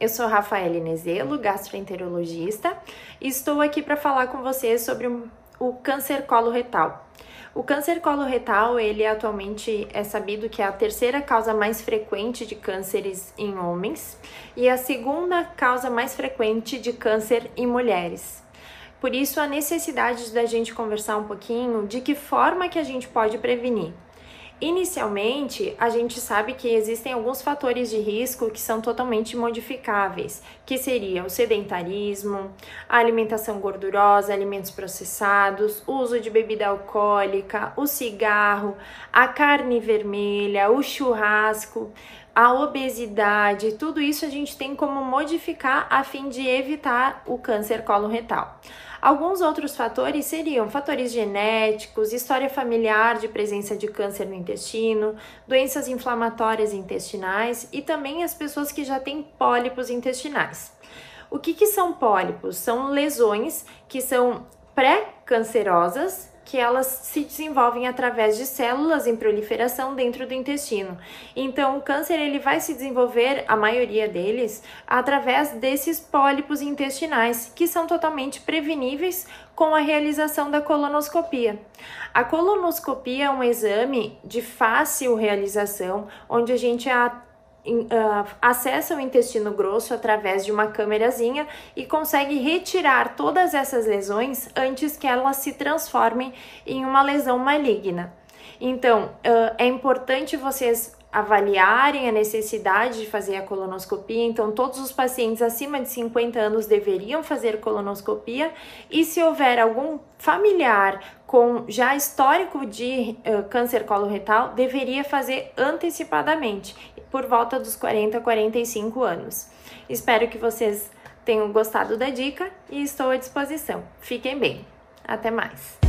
eu sou Rafaela Nezelo, gastroenterologista, e estou aqui para falar com vocês sobre o câncer coloretal. O câncer coloretal, ele atualmente é sabido que é a terceira causa mais frequente de cânceres em homens e a segunda causa mais frequente de câncer em mulheres. Por isso a necessidade da gente conversar um pouquinho de que forma que a gente pode prevenir. Inicialmente, a gente sabe que existem alguns fatores de risco que são totalmente modificáveis, que seria o sedentarismo, a alimentação gordurosa, alimentos processados, o uso de bebida alcoólica, o cigarro, a carne vermelha, o churrasco, a obesidade, tudo isso a gente tem como modificar a fim de evitar o câncer coloretal. Alguns outros fatores seriam fatores genéticos, história familiar de presença de câncer no intestino, doenças inflamatórias intestinais e também as pessoas que já têm pólipos intestinais. O que, que são pólipos? São lesões que são pré-cancerosas que elas se desenvolvem através de células em proliferação dentro do intestino. Então, o câncer ele vai se desenvolver, a maioria deles, através desses pólipos intestinais, que são totalmente preveníveis com a realização da colonoscopia. A colonoscopia é um exame de fácil realização, onde a gente uh, acessa o intestino grosso através de uma câmerazinha e consegue retirar todas essas lesões antes que elas se transformem em uma lesão maligna. Então, uh, é importante vocês avaliarem a necessidade de fazer a colonoscopia. Então, todos os pacientes acima de 50 anos deveriam fazer colonoscopia. E se houver algum familiar com já histórico de uh, câncer coloretal, deveria fazer antecipadamente, por volta dos 40 a 45 anos. Espero que vocês tenham gostado da dica e estou à disposição. Fiquem bem. Até mais!